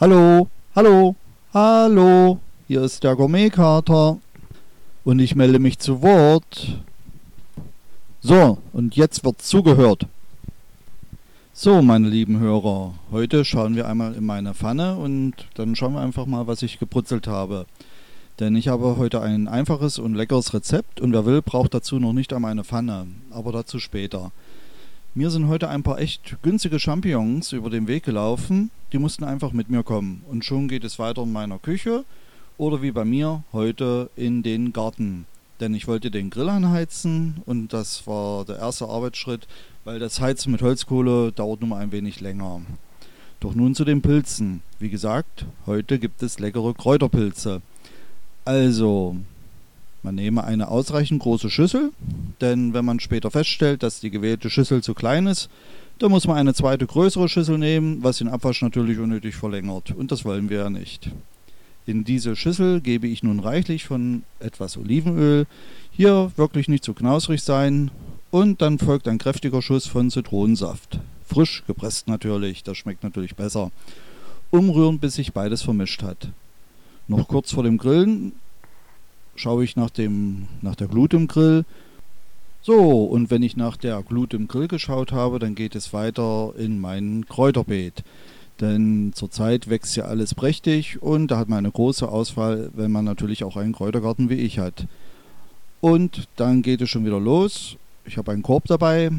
Hallo, hallo, hallo, hier ist der Gourmetkater und ich melde mich zu Wort. So, und jetzt wird zugehört. So, meine lieben Hörer, heute schauen wir einmal in meine Pfanne und dann schauen wir einfach mal, was ich gebrutzelt habe. Denn ich habe heute ein einfaches und leckeres Rezept und wer will, braucht dazu noch nicht einmal eine Pfanne, aber dazu später. Mir sind heute ein paar echt günstige Champignons über den Weg gelaufen, die mussten einfach mit mir kommen und schon geht es weiter in meiner Küche oder wie bei mir heute in den Garten. Denn ich wollte den Grill anheizen und das war der erste Arbeitsschritt, weil das Heizen mit Holzkohle dauert nun mal ein wenig länger. Doch nun zu den Pilzen. Wie gesagt, heute gibt es leckere Kräuterpilze. Also, man nehme eine ausreichend große Schüssel, denn wenn man später feststellt, dass die gewählte Schüssel zu klein ist, dann muss man eine zweite größere Schüssel nehmen, was den Abwasch natürlich unnötig verlängert. Und das wollen wir ja nicht. In diese Schüssel gebe ich nun reichlich von etwas Olivenöl. Hier wirklich nicht zu knausrig sein. Und dann folgt ein kräftiger Schuss von Zitronensaft. Frisch gepresst natürlich, das schmeckt natürlich besser. Umrühren, bis sich beides vermischt hat. Noch kurz vor dem Grillen schaue ich nach, dem, nach der Glut im Grill. So, und wenn ich nach der Glut im Grill geschaut habe, dann geht es weiter in mein Kräuterbeet. Denn zurzeit wächst ja alles prächtig und da hat man eine große Auswahl, wenn man natürlich auch einen Kräutergarten wie ich hat. Und dann geht es schon wieder los. Ich habe einen Korb dabei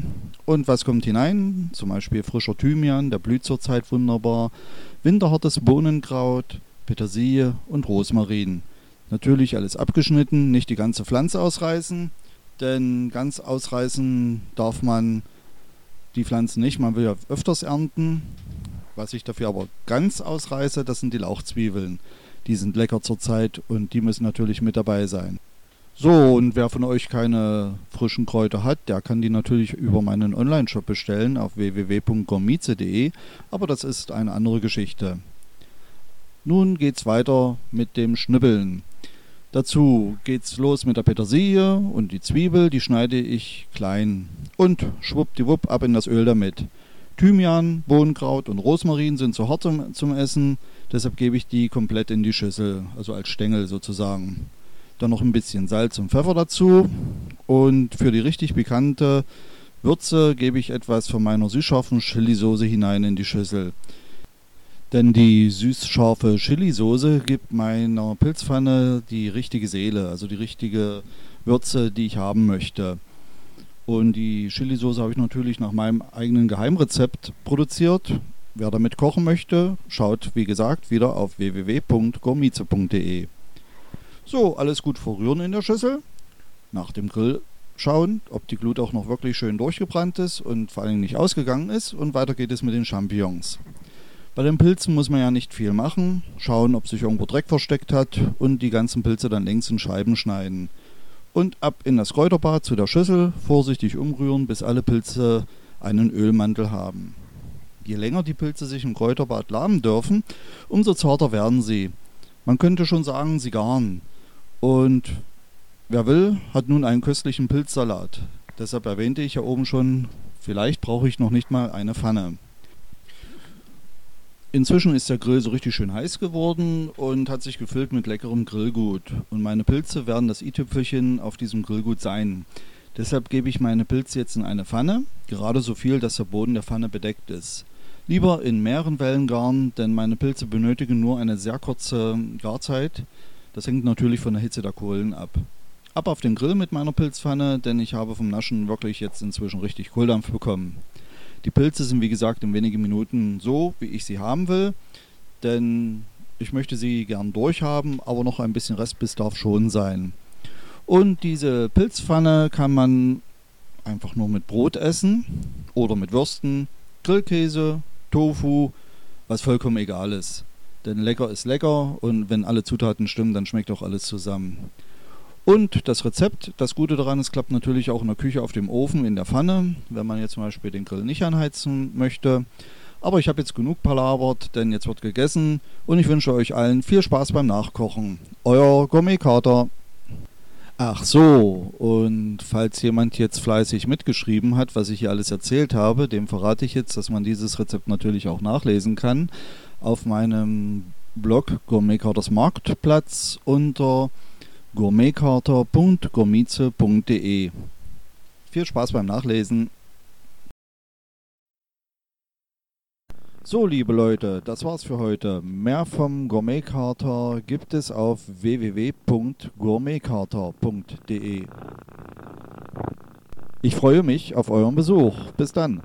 und was kommt hinein? Zum Beispiel frischer Thymian, der blüht zurzeit wunderbar, winterhartes Bohnenkraut, Petersilie und Rosmarin. Natürlich alles abgeschnitten, nicht die ganze Pflanze ausreißen, denn ganz ausreißen darf man die Pflanzen nicht. Man will ja öfters ernten. Was ich dafür aber ganz ausreiße, das sind die Lauchzwiebeln. Die sind lecker zurzeit und die müssen natürlich mit dabei sein. So, und wer von euch keine frischen Kräuter hat, der kann die natürlich über meinen Online-Shop bestellen auf www.gourmize.de, aber das ist eine andere Geschichte. Nun geht's weiter mit dem Schnibbeln. Dazu geht's los mit der Petersilie und die Zwiebel, die schneide ich klein. Und schwuppdiwupp ab in das Öl damit. Thymian, Bohnenkraut und Rosmarin sind zu hart zum, zum Essen, deshalb gebe ich die komplett in die Schüssel, also als Stängel sozusagen. Dann noch ein bisschen Salz und Pfeffer dazu. Und für die richtig pikante Würze gebe ich etwas von meiner süßscharfen Chili-Soße hinein in die Schüssel. Denn die süß-scharfe Chili-Soße gibt meiner Pilzpfanne die richtige Seele, also die richtige Würze, die ich haben möchte. Und die Chili-Soße habe ich natürlich nach meinem eigenen Geheimrezept produziert. Wer damit kochen möchte, schaut wie gesagt wieder auf www.gourmize.de. So, alles gut verrühren in der Schüssel. Nach dem Grill schauen, ob die Glut auch noch wirklich schön durchgebrannt ist und vor allem nicht ausgegangen ist. Und weiter geht es mit den Champignons. Bei den Pilzen muss man ja nicht viel machen. Schauen, ob sich irgendwo Dreck versteckt hat und die ganzen Pilze dann längs in Scheiben schneiden. Und ab in das Kräuterbad zu der Schüssel, vorsichtig umrühren, bis alle Pilze einen Ölmantel haben. Je länger die Pilze sich im Kräuterbad lahmen dürfen, umso zarter werden sie. Man könnte schon sagen, sie garen. Und wer will, hat nun einen köstlichen Pilzsalat. Deshalb erwähnte ich ja oben schon, vielleicht brauche ich noch nicht mal eine Pfanne. Inzwischen ist der Grill so richtig schön heiß geworden und hat sich gefüllt mit leckerem Grillgut. Und meine Pilze werden das i-Tüpfelchen auf diesem Grillgut sein. Deshalb gebe ich meine Pilze jetzt in eine Pfanne, gerade so viel, dass der Boden der Pfanne bedeckt ist. Lieber in mehreren Wellen garen, denn meine Pilze benötigen nur eine sehr kurze Garzeit. Das hängt natürlich von der Hitze der Kohlen ab. Ab auf den Grill mit meiner Pilzpfanne, denn ich habe vom Naschen wirklich jetzt inzwischen richtig Kohldampf bekommen. Die Pilze sind wie gesagt in wenigen Minuten so, wie ich sie haben will, denn ich möchte sie gern durchhaben, aber noch ein bisschen Restbiss darf schon sein. Und diese Pilzpfanne kann man einfach nur mit Brot essen oder mit Würsten, Grillkäse, Tofu, was vollkommen egal ist. Denn lecker ist lecker und wenn alle Zutaten stimmen, dann schmeckt auch alles zusammen. Und das Rezept, das Gute daran, es klappt natürlich auch in der Küche auf dem Ofen, in der Pfanne, wenn man jetzt zum Beispiel den Grill nicht anheizen möchte. Aber ich habe jetzt genug palabert, denn jetzt wird gegessen und ich wünsche euch allen viel Spaß beim Nachkochen. Euer Gourmet-Kater. Ach so, und falls jemand jetzt fleißig mitgeschrieben hat, was ich hier alles erzählt habe, dem verrate ich jetzt, dass man dieses Rezept natürlich auch nachlesen kann auf meinem Blog Gourmetkarters Marktplatz unter gourmetkarter.gourmize.de. Viel Spaß beim Nachlesen. So, liebe Leute, das war's für heute. Mehr vom Gourmetkater gibt es auf www.gourmetkater.de. Ich freue mich auf euren Besuch. Bis dann.